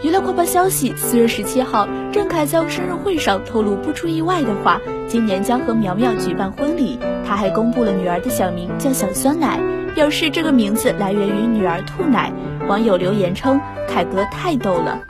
娱乐快报消息四月十七号郑恺在生日会上透露不出意外的话今年将和苗苗举办婚礼。他还公布了女儿的小名叫小酸奶表示这个名字来源于女儿吐奶。网友留言称凯哥太逗了。